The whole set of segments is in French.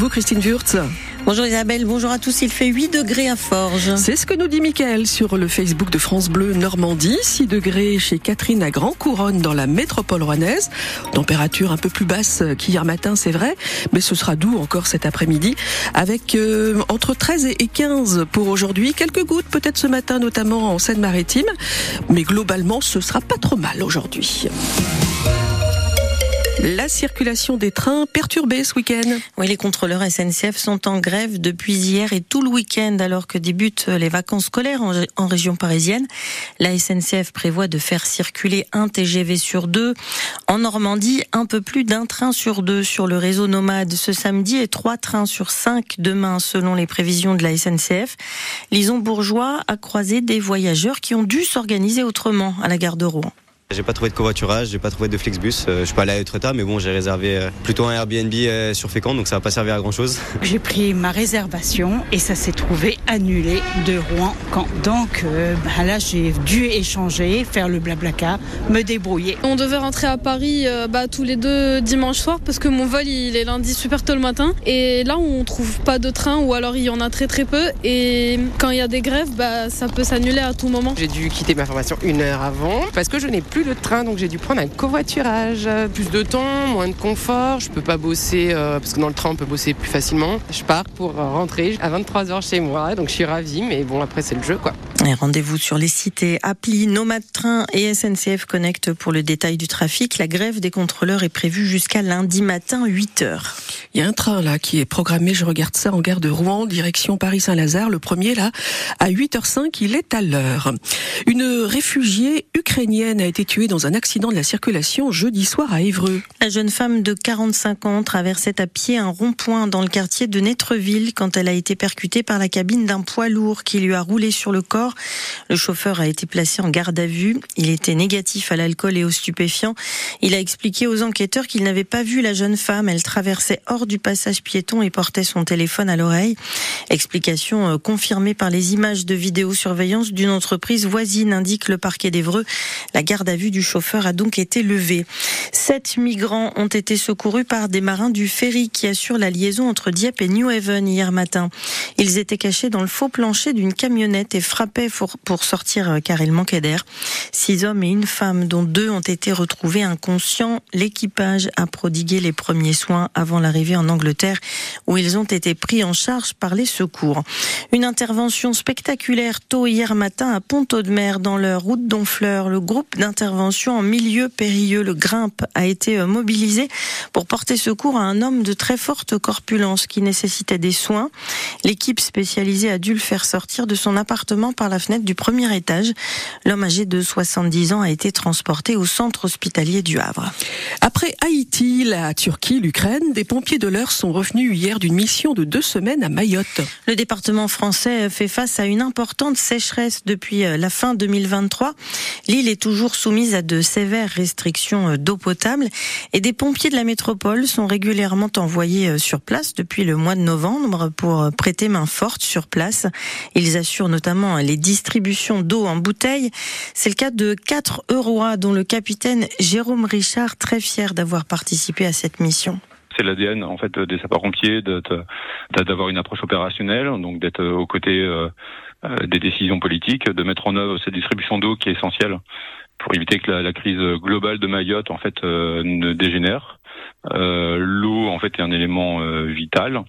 vous, Christine Wurtz. Bonjour Isabelle, bonjour à tous. Il fait 8 degrés à Forges. C'est ce que nous dit Mickaël sur le Facebook de France Bleu Normandie. 6 degrés chez Catherine à Grand Couronne dans la métropole rouennaise. Température un peu plus basse qu'hier matin, c'est vrai, mais ce sera doux encore cet après-midi avec euh, entre 13 et 15 pour aujourd'hui. Quelques gouttes peut-être ce matin, notamment en Seine-Maritime, mais globalement, ce sera pas trop mal aujourd'hui. La circulation des trains perturbée ce week-end. Oui, les contrôleurs SNCF sont en grève depuis hier et tout le week-end alors que débutent les vacances scolaires en, région parisienne. La SNCF prévoit de faire circuler un TGV sur deux. En Normandie, un peu plus d'un train sur deux sur le réseau nomade ce samedi et trois trains sur cinq demain selon les prévisions de la SNCF. Lison Bourgeois a croisé des voyageurs qui ont dû s'organiser autrement à la gare de Rouen. J'ai pas trouvé de covoiturage, j'ai pas trouvé de Flexbus. Euh, je suis pas allé à Etretat, mais bon, j'ai réservé euh, plutôt un Airbnb euh, sur Fécamp, donc ça va pas servir à grand chose. J'ai pris ma réservation et ça s'est trouvé annulé de Rouen. Quand donc bah là, j'ai dû échanger, faire le blablacar, me débrouiller. On devait rentrer à Paris bah, tous les deux dimanche soir parce que mon vol il est lundi super tôt le matin et là on trouve pas de train ou alors il y en a très très peu et quand il y a des grèves, bah, ça peut s'annuler à tout moment. J'ai dû quitter ma formation une heure avant parce que je n'ai plus le train, donc j'ai dû prendre un covoiturage. Plus de temps, moins de confort. Je peux pas bosser euh, parce que dans le train on peut bosser plus facilement. Je pars pour rentrer à 23h chez moi, donc je suis ravie, mais bon après c'est le jeu quoi. Rendez-vous sur les sites et applis Nomad Train et SNCF Connect pour le détail du trafic. La grève des contrôleurs est prévue jusqu'à lundi matin 8h. Il y a un train là qui est programmé, je regarde ça en gare de Rouen, direction Paris-Saint-Lazare. Le premier là, à 8h05, il est à l'heure. Une réfugiée ukrainienne a été tuée dans un accident de la circulation jeudi soir à Évreux. La jeune femme de 45 ans traversait à pied un rond-point dans le quartier de Netreville quand elle a été percutée par la cabine d'un poids lourd qui lui a roulé sur le corps. Le chauffeur a été placé en garde à vue. Il était négatif à l'alcool et aux stupéfiants. Il a expliqué aux enquêteurs qu'il n'avait pas vu la jeune femme. Elle traversait hors du passage piéton et portait son téléphone à l'oreille. Explication euh, confirmée par les images de vidéosurveillance d'une entreprise voisine, indique le parquet d'Evreux. La garde à vue du chauffeur a donc été levée. Sept migrants ont été secourus par des marins du ferry qui assure la liaison entre Dieppe et New Haven hier matin. Ils étaient cachés dans le faux plancher d'une camionnette et pour sortir euh, car il manquait d'air. Six hommes et une femme, dont deux ont été retrouvés inconscients. L'équipage a prodigué les premiers soins avant l'arrivée en Angleterre où ils ont été pris en charge par les secours. Une intervention spectaculaire tôt hier matin à Pont-Audemer dans leur route d'Onfleur. Le groupe d'intervention en milieu périlleux, le Grimpe, a été euh, mobilisé pour porter secours à un homme de très forte corpulence qui nécessitait des soins. L'équipe spécialisée a dû le faire sortir de son appartement par la fenêtre du premier étage. L'homme âgé de 70 ans a été transporté au centre hospitalier du Havre. Après Haïti, la Turquie, l'Ukraine, des pompiers de l'heure sont revenus hier d'une mission de deux semaines à Mayotte. Le département français fait face à une importante sécheresse depuis euh, la fin 2023. L'île est toujours soumise à de sévères restrictions euh, d'eau potable et des pompiers de la métropole sont régulièrement envoyés euh, sur place depuis le mois de novembre pour prêter main forte sur place. Ils assurent notamment les distributions d'eau en bouteille. C'est le cas de quatre Eurois dont le capitaine Jérôme Richard, très fier d'avoir participé à cette mission c'est l'ADN en fait des sapeurs-pompiers d'avoir une approche opérationnelle, donc d'être aux côtés euh, euh, des décisions politiques, de mettre en œuvre cette distribution d'eau qui est essentielle pour éviter que la, crise globale de Mayotte en fait euh, ne dégénère. L'eau en fait est un élément vital.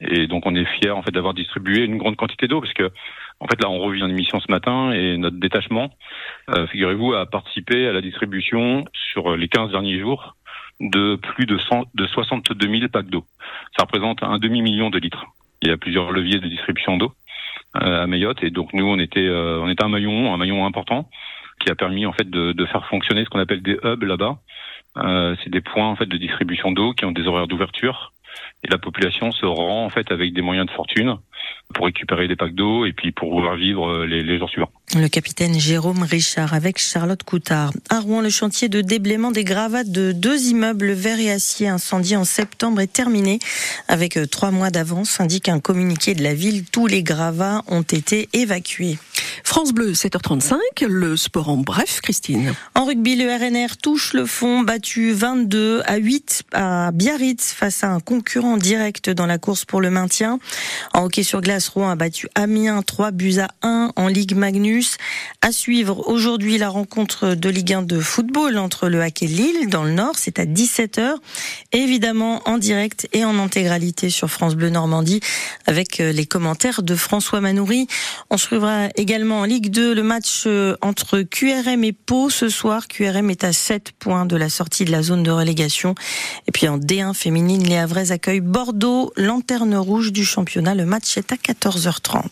Et donc on est fier en fait d'avoir distribué une grande quantité d'eau parce que en fait là on revient d'émission ce matin et notre détachement, euh, figurez-vous, a participé à la distribution sur les 15 derniers jours de plus de, 100, de 62 000 packs d'eau. Ça représente un demi-million de litres. Il y a plusieurs leviers de distribution d'eau euh, à Mayotte et donc nous on était euh, on était un maillon un maillon important qui a permis en fait de, de faire fonctionner ce qu'on appelle des hubs là-bas. Euh, c'est des points en fait de distribution d'eau qui ont des horaires d'ouverture et la population se rend en fait avec des moyens de fortune pour récupérer des packs d'eau et puis pour pouvoir vivre euh, les, les, jours suivants. Le capitaine Jérôme Richard avec Charlotte Coutard. À Rouen, le chantier de déblaiement des gravats de deux immeubles verts et acier incendiés en septembre est terminé. Avec euh, trois mois d'avance, indique un communiqué de la ville, tous les gravats ont été évacués. France Bleu, 7h35, le sport en bref, Christine. En rugby, le RNR touche le fond, battu 22 à 8 à Biarritz face à un concurrent direct dans la course pour le maintien. En hockey sur glace, Rouen a battu Amiens 3 buts à 1 en Ligue Magnus. À suivre aujourd'hui la rencontre de Ligue 1 de football entre le Hack et Lille dans le Nord, c'est à 17h. Évidemment en direct et en intégralité sur France Bleu Normandie avec euh, les commentaires de François Manoury. On suivra également en Ligue 2 le match euh, entre QRM et Pau ce soir. QRM est à 7 points de la sortie de la zone de relégation. Et puis en D1 féminine, les Havrais accueillent Bordeaux, lanterne rouge du championnat. Le match est à 14h30.